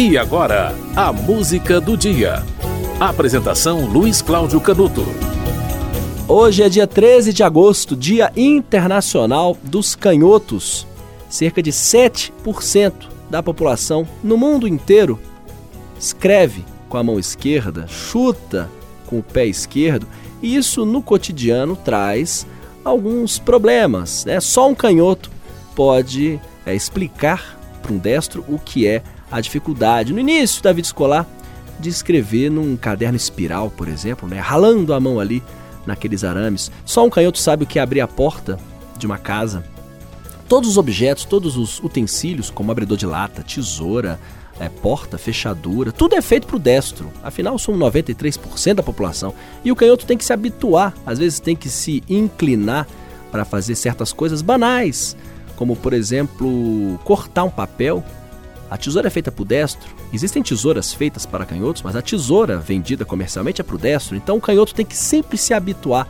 E agora, a música do dia. Apresentação Luiz Cláudio Canuto. Hoje é dia 13 de agosto, Dia Internacional dos Canhotos. Cerca de 7% da população no mundo inteiro escreve com a mão esquerda, chuta com o pé esquerdo, e isso no cotidiano traz alguns problemas. Né? Só um canhoto pode é, explicar para um destro o que é a dificuldade no início da vida escolar de escrever num caderno espiral, por exemplo, né? ralando a mão ali naqueles arames. Só um canhoto sabe o que é abrir a porta de uma casa. Todos os objetos, todos os utensílios, como abridor de lata, tesoura, é, porta, fechadura, tudo é feito para o destro. Afinal, são 93% da população. E o canhoto tem que se habituar, às vezes tem que se inclinar para fazer certas coisas banais, como por exemplo, cortar um papel a tesoura é feita para o destro. Existem tesouras feitas para canhotos, mas a tesoura vendida comercialmente é para o destro. Então o canhoto tem que sempre se habituar,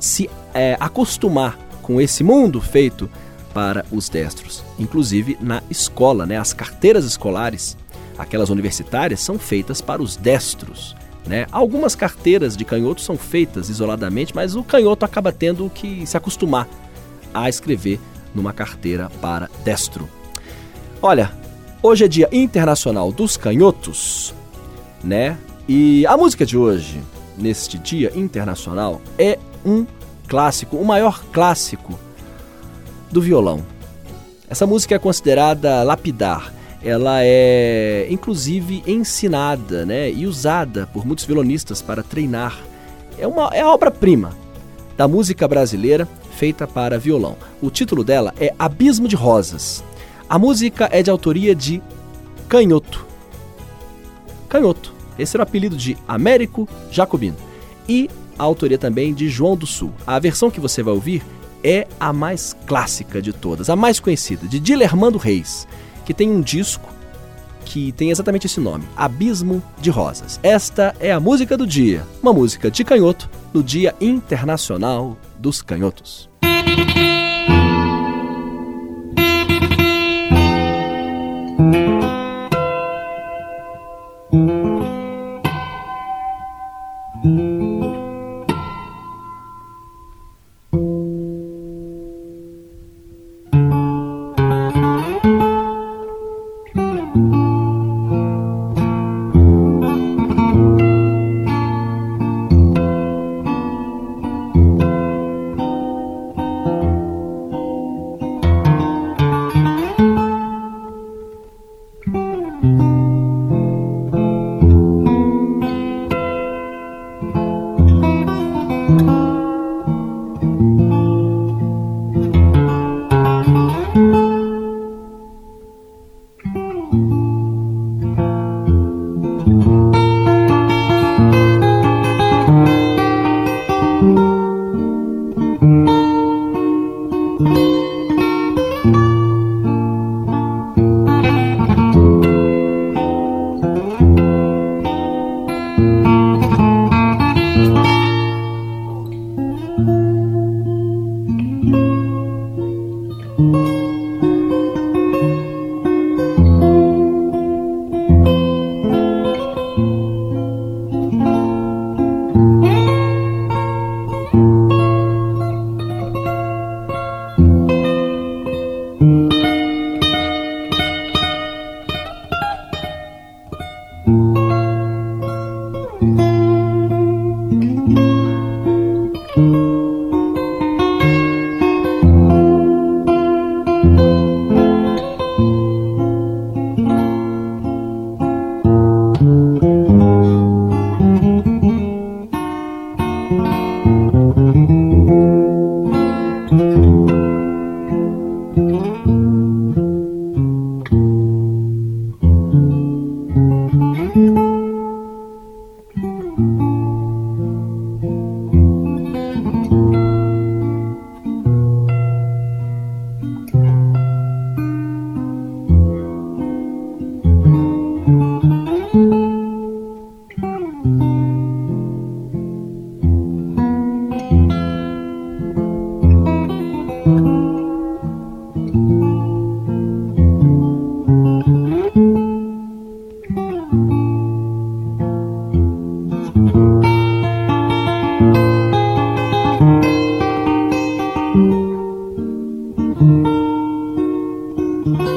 se é, acostumar com esse mundo feito para os destros. Inclusive na escola, né? as carteiras escolares, aquelas universitárias, são feitas para os destros. Né? Algumas carteiras de canhotos são feitas isoladamente, mas o canhoto acaba tendo que se acostumar a escrever numa carteira para destro. Olha, Hoje é Dia Internacional dos Canhotos, né? E a música de hoje, neste Dia Internacional, é um clássico, o maior clássico do violão. Essa música é considerada lapidar. Ela é inclusive ensinada, né, e usada por muitos violonistas para treinar. É uma é obra-prima da música brasileira feita para violão. O título dela é Abismo de Rosas. A música é de autoria de Canhoto. Canhoto. Esse era o apelido de Américo Jacobino. E a autoria também de João do Sul. A versão que você vai ouvir é a mais clássica de todas, a mais conhecida, de Dilermando Reis, que tem um disco que tem exatamente esse nome, Abismo de Rosas. Esta é a música do dia, uma música de canhoto no Dia Internacional dos Canhotos. Música thank mm -hmm. you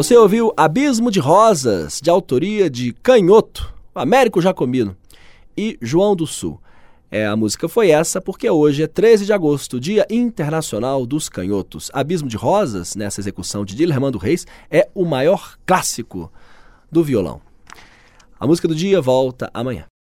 Você ouviu Abismo de Rosas, de autoria de Canhoto, Américo Jacomino e João do Sul. É, a música foi essa porque hoje é 13 de agosto, Dia Internacional dos Canhotos. Abismo de Rosas, nessa execução de Dilermando Reis, é o maior clássico do violão. A música do dia volta amanhã.